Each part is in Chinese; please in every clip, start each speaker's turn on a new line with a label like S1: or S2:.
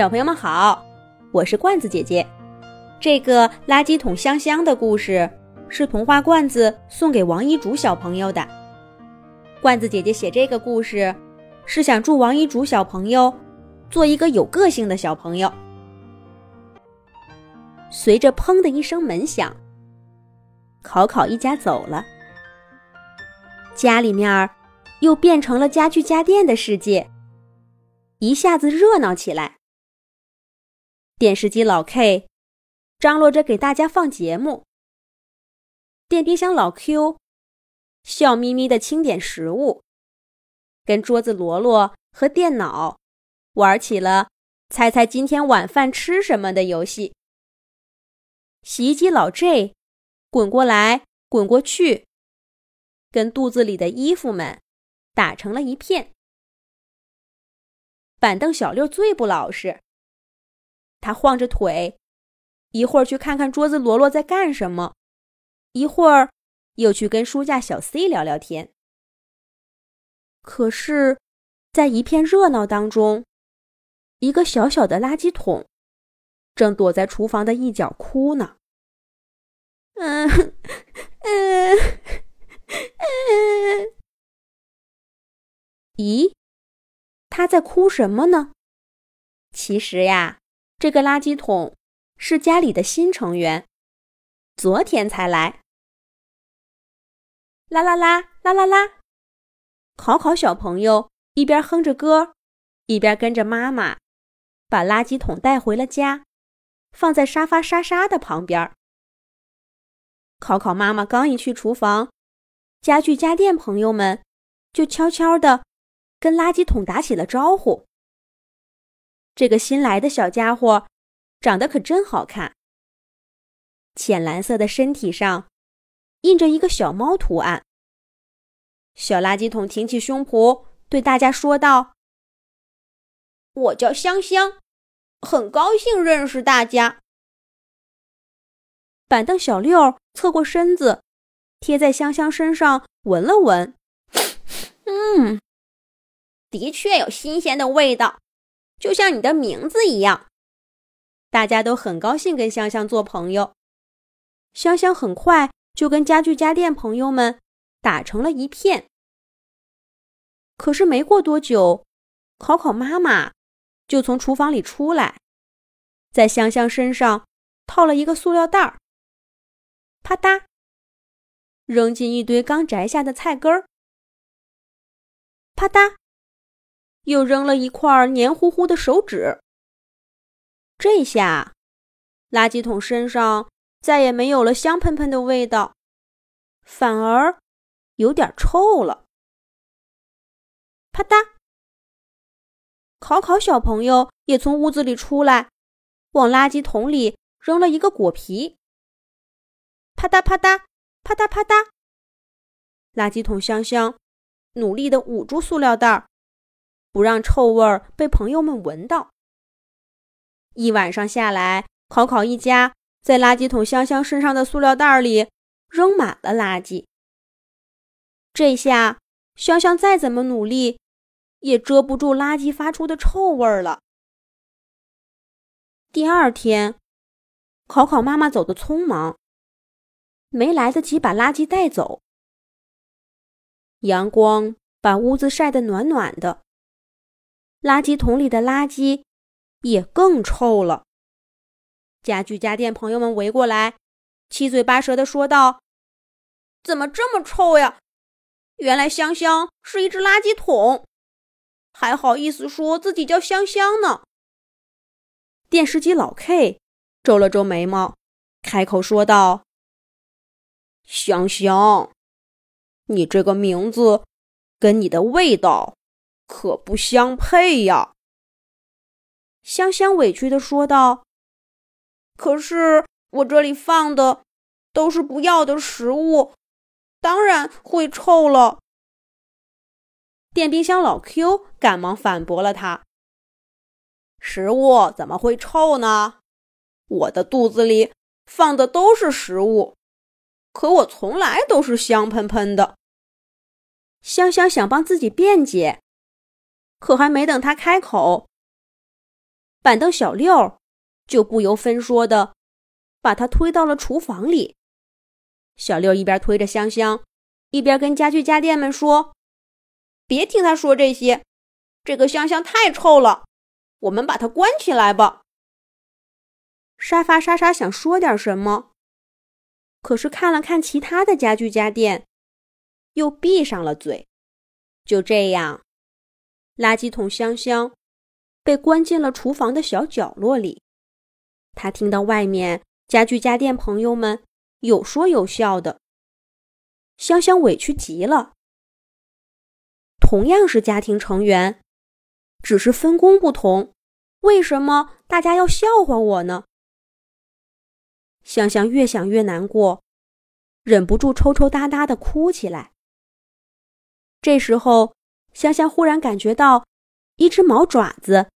S1: 小朋友们好，我是罐子姐姐。这个垃圾桶香香的故事是童话罐子送给王一竹小朋友的。罐子姐姐写这个故事是想祝王一竹小朋友做一个有个性的小朋友。随着砰的一声门响，考考一家走了，家里面又变成了家具家电的世界，一下子热闹起来。电视机老 K 张罗着给大家放节目，电冰箱老 Q 笑眯眯的清点食物，跟桌子罗罗和电脑玩起了猜猜今天晚饭吃什么的游戏。洗衣机老 J 滚过来滚过去，跟肚子里的衣服们打成了一片。板凳小六最不老实。他晃着腿，一会儿去看看桌子罗罗在干什么，一会儿又去跟书架小 C 聊聊天。可是，在一片热闹当中，一个小小的垃圾桶正躲在厨房的一角哭呢。嗯嗯嗯，咦，他在哭什么呢？其实呀。这个垃圾桶是家里的新成员，昨天才来。啦啦啦啦啦啦！考考小朋友一边哼着歌，一边跟着妈妈把垃圾桶带回了家，放在沙发沙沙的旁边。考考妈妈刚一去厨房，家具家电朋友们就悄悄的跟垃圾桶打起了招呼。这个新来的小家伙，长得可真好看。浅蓝色的身体上，印着一个小猫图案。小垃圾桶挺起胸脯，对大家说道：“我叫香香，很高兴认识大家。”板凳小六侧过身子，贴在香香身上闻了闻，嗯，的确有新鲜的味道。就像你的名字一样，大家都很高兴跟香香做朋友。香香很快就跟家具家电朋友们打成了一片。可是没过多久，考考妈妈就从厨房里出来，在香香身上套了一个塑料袋儿，啪嗒，扔进一堆刚摘下的菜根儿，啪嗒。又扔了一块黏糊糊的手指。这下，垃圾桶身上再也没有了香喷喷的味道，反而有点臭了。啪嗒，考考小朋友也从屋子里出来，往垃圾桶里扔了一个果皮。啪嗒啪嗒啪嗒啪嗒，垃圾桶香香努力的捂住塑料袋儿。不让臭味儿被朋友们闻到。一晚上下来，考考一家在垃圾桶香香身上的塑料袋里扔满了垃圾。这下香香再怎么努力，也遮不住垃圾发出的臭味儿了。第二天，考考妈妈走得匆忙，没来得及把垃圾带走。阳光把屋子晒得暖暖的。垃圾桶里的垃圾也更臭了。家具家电朋友们围过来，七嘴八舌的说道：“怎么这么臭呀？原来香香是一只垃圾桶，还好意思说自己叫香香呢。”电视机老 K 皱了皱眉毛，开口说道：“香香，你这个名字跟你的味道。”可不相配呀！香香委屈的说道。可是我这里放的都是不要的食物，当然会臭了。电冰箱老 Q 赶忙反驳了他：“食物怎么会臭呢？我的肚子里放的都是食物，可我从来都是香喷喷的。”香香想帮自己辩解。可还没等他开口，板凳小六就不由分说的把他推到了厨房里。小六一边推着香香，一边跟家具家电们说：“别听他说这些，这个香香太臭了，我们把它关起来吧。”沙发沙沙想说点什么，可是看了看其他的家具家电，又闭上了嘴。就这样，垃圾桶香香被关进了厨房的小角落里。他听到外面家具家电朋友们有说有笑的，香香委屈极了。同样是家庭成员，只是分工不同，为什么大家要笑话我呢？香香越想越难过，忍不住抽抽搭搭的哭起来。这时候，香香忽然感觉到一只毛爪子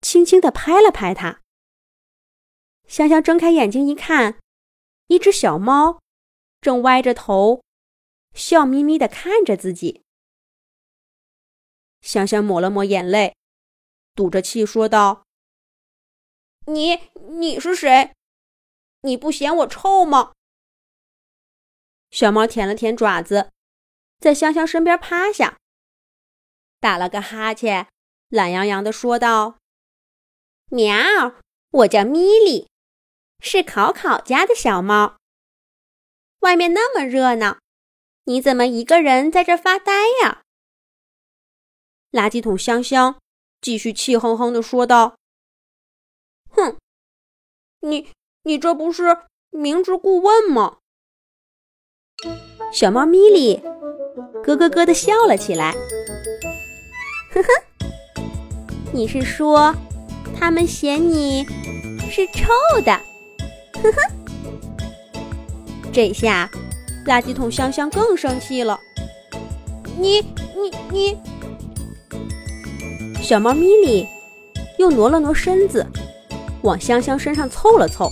S1: 轻轻的拍了拍她。香香睁开眼睛一看，一只小猫正歪着头，笑眯眯的看着自己。香香抹了抹眼泪，赌着气说道：“你你是谁？”你不嫌我臭吗？小猫舔了舔爪子，在香香身边趴下，打了个哈欠，懒洋洋的说道：“喵，我叫米莉，是考考家的小猫。外面那么热闹，你怎么一个人在这发呆呀？”垃圾桶香香继续气哼哼的说道：“哼，你。”你这不是明知故问吗？小猫咪咪咯咯咯的笑了起来，呵呵，你是说他们嫌你是臭的？呵呵，这下垃圾桶香香更生气了。你你你，小猫咪咪又挪了挪身子，往香香身上凑了凑。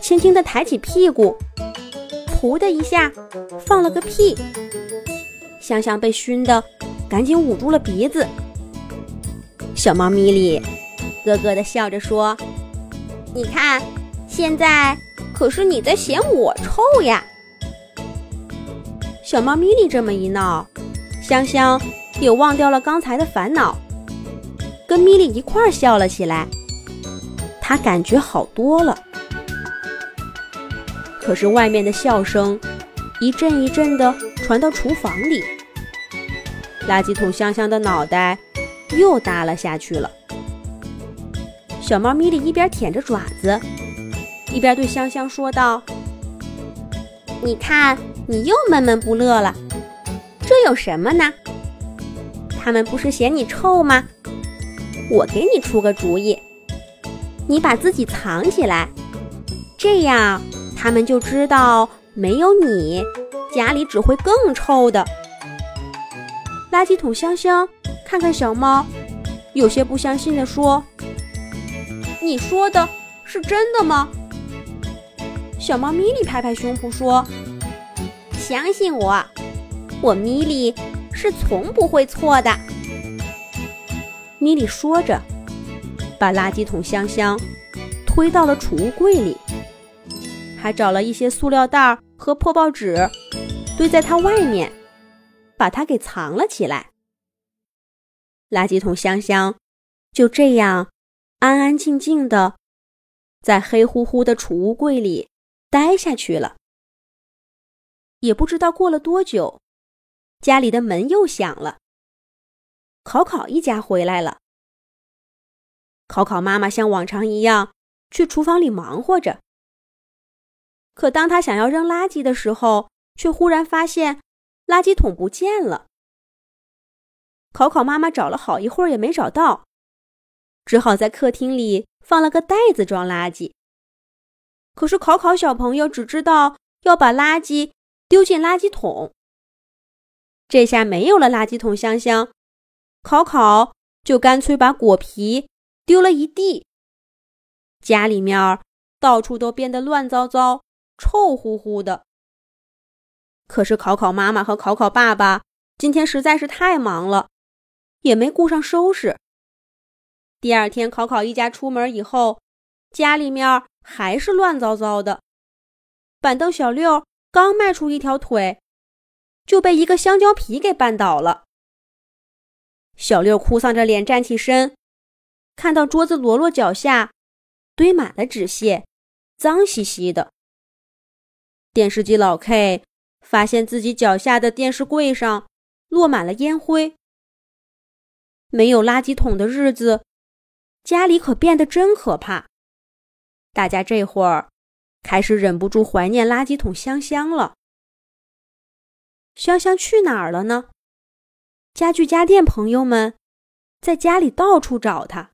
S1: 轻轻地抬起屁股，噗的一下放了个屁。香香被熏得赶紧捂住了鼻子。小猫咪咪咯咯地笑着说：“你看，现在可是你在嫌我臭呀。”小猫咪咪这么一闹，香香也忘掉了刚才的烦恼，跟咪咪一块儿笑了起来。她感觉好多了。可是外面的笑声一阵一阵的传到厨房里，垃圾桶香香的脑袋又耷拉下去了。小猫咪咪一边舔着爪子，一边对香香说道：“你看，你又闷闷不乐了，这有什么呢？他们不是嫌你臭吗？我给你出个主意，你把自己藏起来，这样。”他们就知道没有你，家里只会更臭的。垃圾桶香香看看小猫，有些不相信的说：“你说的是真的吗？”小猫咪咪拍拍胸脯说：“相信我，我咪咪是从不会错的。”咪咪说着，把垃圾桶香香推到了储物柜里。还找了一些塑料袋和破报纸，堆在它外面，把它给藏了起来。垃圾桶香香就这样安安静静的在黑乎乎的储物柜里待下去了。也不知道过了多久，家里的门又响了。考考一家回来了。考考妈妈像往常一样去厨房里忙活着。可当他想要扔垃圾的时候，却忽然发现垃圾桶不见了。考考妈妈找了好一会儿也没找到，只好在客厅里放了个袋子装垃圾。可是考考小朋友只知道要把垃圾丢进垃圾桶，这下没有了垃圾桶香香，考考就干脆把果皮丢了一地。家里面到处都变得乱糟糟。臭乎乎的。可是考考妈妈和考考爸爸今天实在是太忙了，也没顾上收拾。第二天，考考一家出门以后，家里面还是乱糟糟的。板凳小六刚迈出一条腿，就被一个香蕉皮给绊倒了。小六哭丧着脸站起身，看到桌子摞摞脚下堆满了纸屑，脏兮兮的。电视机老 K 发现自己脚下的电视柜上落满了烟灰。没有垃圾桶的日子。家里可变得真可怕，大家这会儿开始忍不住怀念垃圾桶香香了。香香去哪儿了呢？家具家电朋友们在家里到处找他。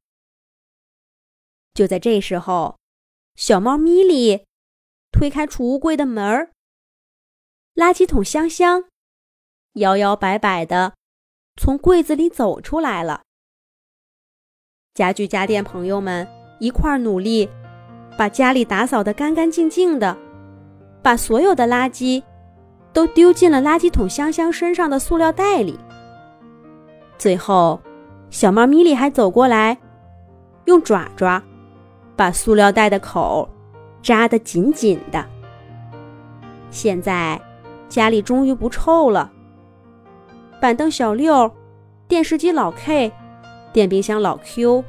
S1: 就在这时候，小猫咪咪推开储物柜的门儿，垃圾桶香香摇摇摆摆的从柜子里走出来了。家具家电朋友们一块儿努力，把家里打扫得干干净净的，把所有的垃圾都丢进了垃圾桶香香身上的塑料袋里。最后，小猫咪咪还走过来，用爪爪把塑料袋的口扎得紧紧的。现在家里终于不臭了。板凳小六，电视机老 K。电冰箱老 Q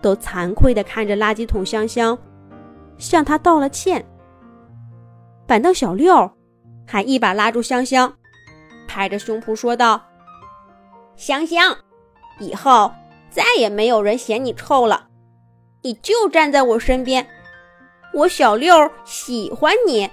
S1: 都惭愧地看着垃圾桶香香，向他道了歉。板凳小六还一把拉住香香，拍着胸脯说道：“香香，以后再也没有人嫌你臭了，你就站在我身边，我小六喜欢你。”